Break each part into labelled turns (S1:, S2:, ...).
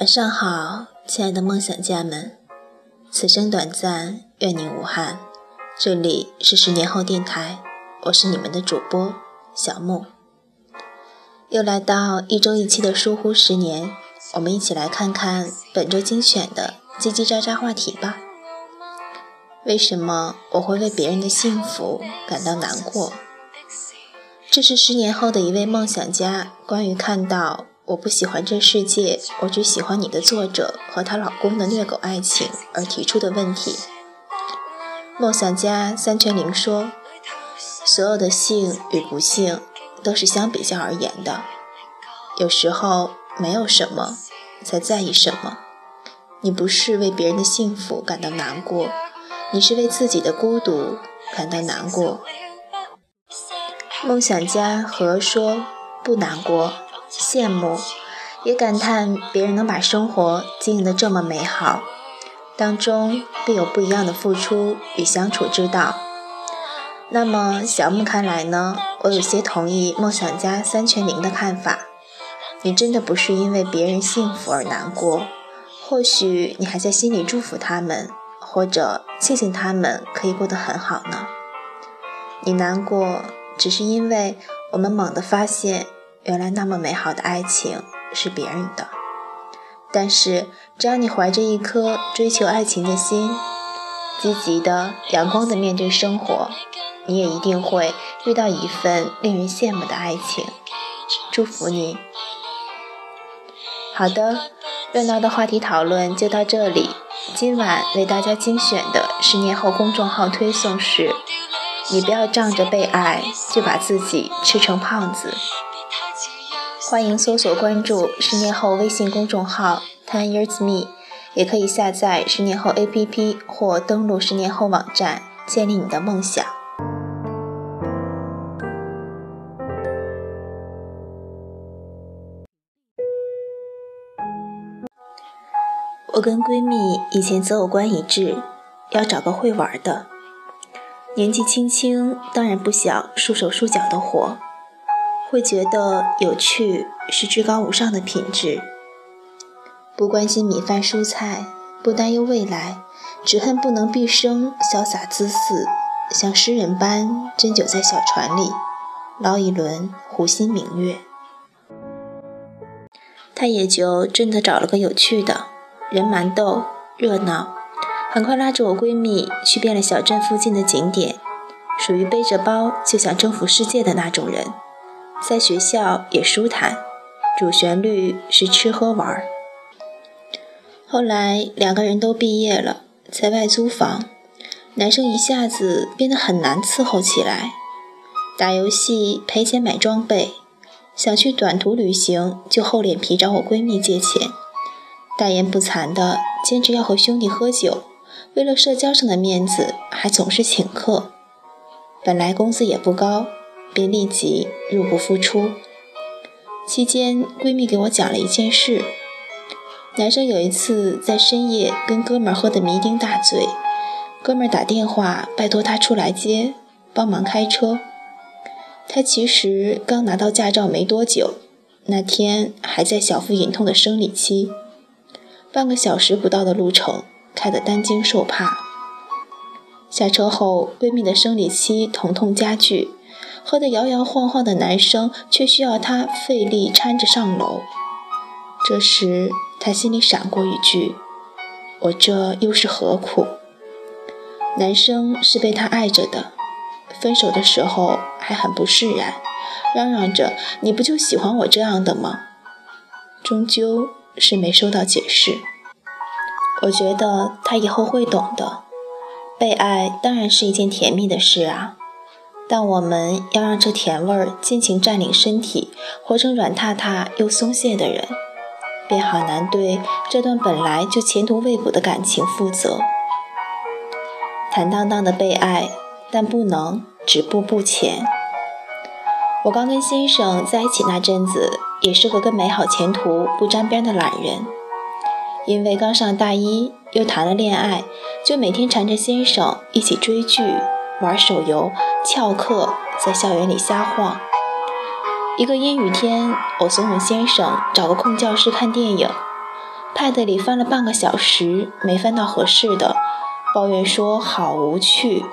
S1: 晚上好，亲爱的梦想家们，此生短暂，愿你无憾。这里是十年后电台，我是你们的主播小木。又来到一周一期的疏忽十年，我们一起来看看本周精选的叽叽喳喳话题吧。为什么我会为别人的幸福感到难过？这是十年后的一位梦想家关于看到。我不喜欢这世界，我只喜欢你的作者和她老公的虐狗爱情而提出的问题。梦想家三全玲说：“所有的幸与不幸都是相比较而言的，有时候没有什么才在意什么。你不是为别人的幸福感到难过，你是为自己的孤独感到难过。”梦想家何说：“不难过。”羡慕，也感叹别人能把生活经营得这么美好，当中必有不一样的付出与相处之道。那么小木看来呢？我有些同意梦想家三全零的看法。你真的不是因为别人幸福而难过，或许你还在心里祝福他们，或者庆幸他们可以过得很好呢。你难过，只是因为我们猛地发现。原来那么美好的爱情是别人的，但是只要你怀着一颗追求爱情的心，积极的、阳光的面对生活，你也一定会遇到一份令人羡慕的爱情。祝福你！好的，热闹的话题讨论就到这里。今晚为大家精选的十年后公众号推送是：你不要仗着被爱就把自己吃成胖子。欢迎搜索关注十年后微信公众号 Ten Years Me，也可以下载十年后 APP 或登录十年后网站，建立你的梦想。我跟闺蜜以前择偶观一致，要找个会玩的，年纪轻轻，当然不想束手束脚的活。会觉得有趣是至高无上的品质，不关心米饭蔬菜，不担忧未来，只恨不能毕生潇洒自肆，像诗人般斟酒在小船里，捞一轮湖心明月。他也就真的找了个有趣的，人蛮逗，热闹，很快拉着我闺蜜去遍了小镇附近的景点，属于背着包就想征服世界的那种人。在学校也舒坦，主旋律是吃喝玩儿。后来两个人都毕业了，在外租房，男生一下子变得很难伺候起来。打游戏赔钱买装备，想去短途旅行就厚脸皮找我闺蜜借钱，大言不惭的坚持要和兄弟喝酒，为了社交上的面子还总是请客。本来工资也不高。便立即入不敷出。期间，闺蜜给我讲了一件事：男生有一次在深夜跟哥们儿喝得酩酊大醉，哥们儿打电话拜托他出来接，帮忙开车。他其实刚拿到驾照没多久，那天还在小腹隐痛的生理期，半个小时不到的路程，开得担惊受怕。下车后，闺蜜的生理期疼痛加剧。喝得摇摇晃晃的男生，却需要她费力搀着上楼。这时，她心里闪过一句：“我这又是何苦？”男生是被她爱着的，分手的时候还很不释然，嚷嚷着：“你不就喜欢我这样的吗？”终究是没收到解释。我觉得他以后会懂的，被爱当然是一件甜蜜的事啊。但我们要让这甜味儿尽情占领身体，活成软塌塌又松懈的人，便好难对这段本来就前途未卜的感情负责。坦荡荡的被爱，但不能止步不前。我刚跟先生在一起那阵子，也是个跟美好前途不沾边的懒人，因为刚上大一，又谈了恋爱，就每天缠着先生一起追剧。玩手游、翘课，在校园里瞎晃。一个阴雨天，我怂恿先生找个空教室看电影。，Pad 里翻了半个小时没翻到合适的，抱怨说好无趣。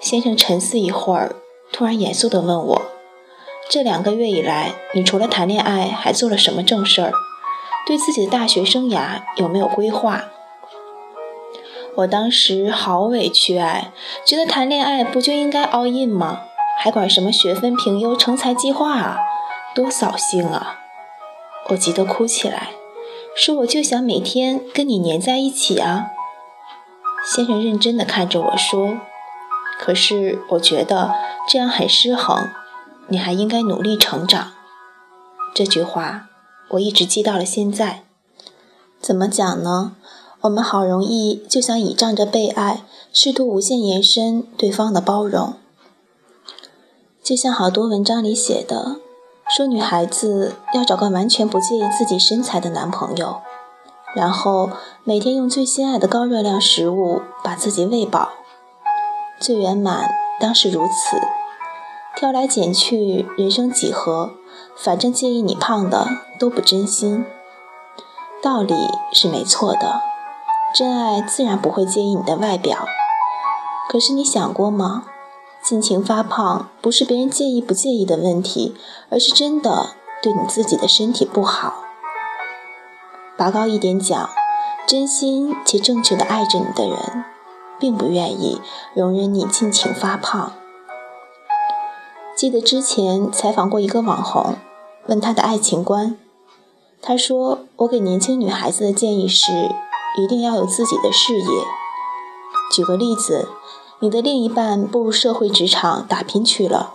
S1: 先生沉思一会儿，突然严肃地问我：“这两个月以来，你除了谈恋爱，还做了什么正事儿？对自己的大学生涯有没有规划？”我当时好委屈哎，觉得谈恋爱不就应该 all in 吗？还管什么学分评优、成才计划啊？多扫兴啊！我急得哭起来，说我就想每天跟你黏在一起啊。先生认真地看着我说：“可是我觉得这样很失衡，你还应该努力成长。”这句话我一直记到了现在。怎么讲呢？我们好容易就想倚仗着被爱，试图无限延伸对方的包容。就像好多文章里写的，说女孩子要找个完全不介意自己身材的男朋友，然后每天用最心爱的高热量食物把自己喂饱，最圆满当是如此。挑来拣去，人生几何？反正介意你胖的都不真心。道理是没错的。真爱自然不会介意你的外表，可是你想过吗？尽情发胖不是别人介意不介意的问题，而是真的对你自己的身体不好。拔高一点讲，真心且正确的爱着你的人，并不愿意容忍你尽情发胖。记得之前采访过一个网红，问他的爱情观，他说：“我给年轻女孩子的建议是。”一定要有自己的事业。举个例子，你的另一半步入社会职场打拼去了，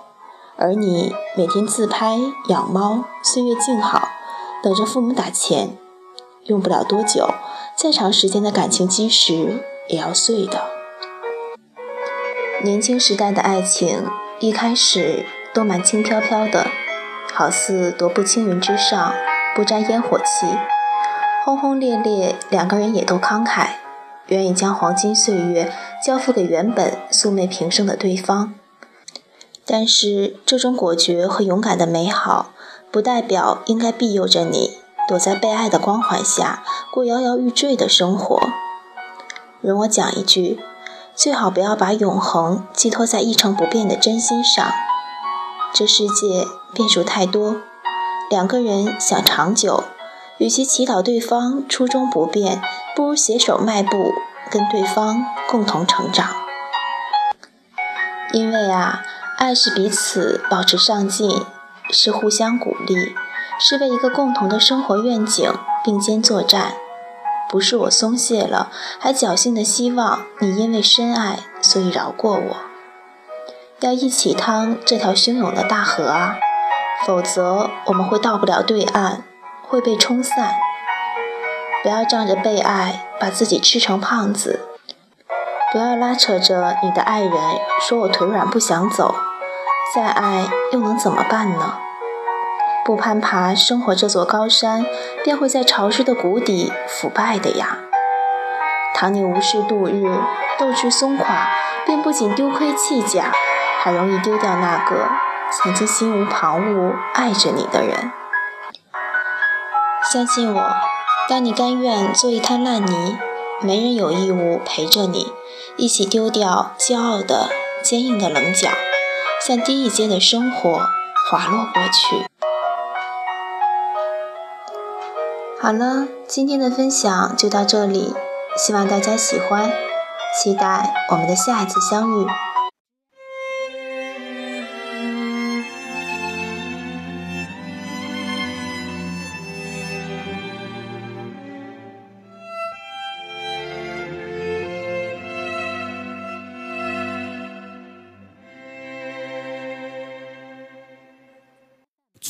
S1: 而你每天自拍养猫，岁月静好，等着父母打钱，用不了多久，再长时间的感情基石也要碎的。年轻时代的爱情一开始都蛮轻飘飘的，好似踱步青云之上，不沾烟火气。轰轰烈烈，两个人也都慷慨，愿意将黄金岁月交付给原本素昧平生的对方。但是，这种果决和勇敢的美好，不代表应该庇佑着你躲在被爱的光环下过摇摇欲坠的生活。容我讲一句：最好不要把永恒寄托在一成不变的真心上。这世界变数太多，两个人想长久。与其祈祷对方初衷不变，不如携手迈步，跟对方共同成长。因为啊，爱是彼此保持上进，是互相鼓励，是为一个共同的生活愿景并肩作战。不是我松懈了，还侥幸的希望你因为深爱，所以饶过我。要一起趟这条汹涌的大河啊，否则我们会到不了对岸。会被冲散，不要仗着被爱把自己吃成胖子，不要拉扯着你的爱人说我腿软不想走，再爱又能怎么办呢？不攀爬生活这座高山，便会在潮湿的谷底腐败的呀。倘你无事度日，斗志松垮，便不仅丢盔弃甲，还容易丢掉那个曾经心无旁骛爱着你的人。相信我，当你甘愿做一滩烂泥，没人有义务陪着你一起丢掉骄傲的、坚硬的棱角，向低一阶的生活滑落过去。好了，今天的分享就到这里，希望大家喜欢，期待我们的下一次相遇。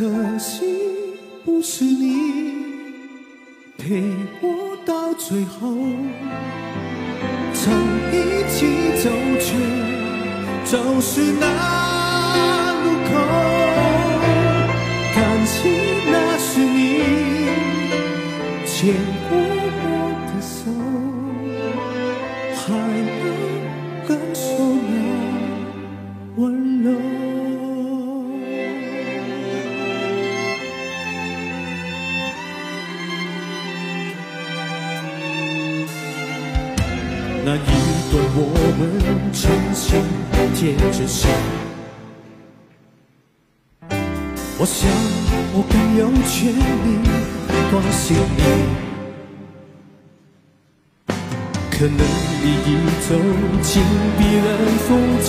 S2: 可惜不是你陪我到最后，曾一起走却走失那路口。感情那是你牵过那一段我们真心贴着心，我想我更有权利关心你。可能你已走进别人风景，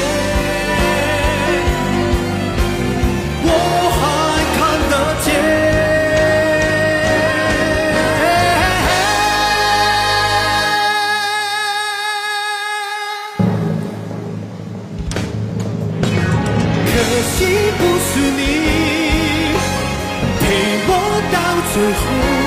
S2: 最后，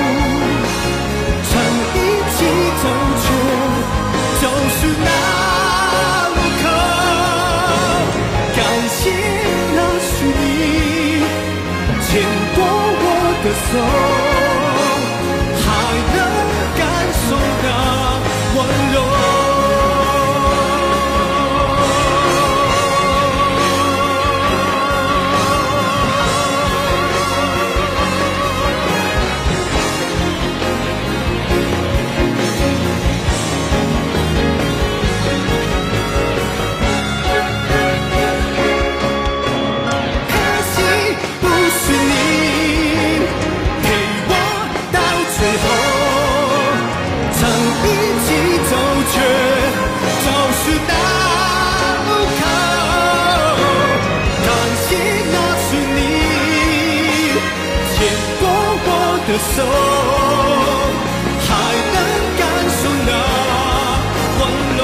S2: 走，还能感受那温柔。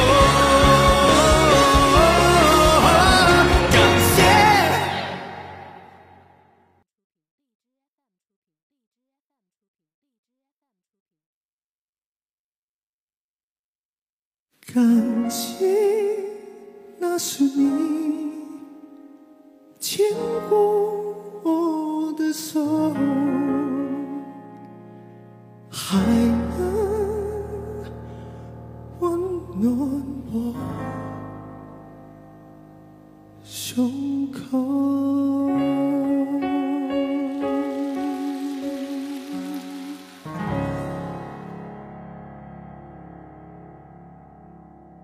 S2: 感谢，感谢，那是你牵过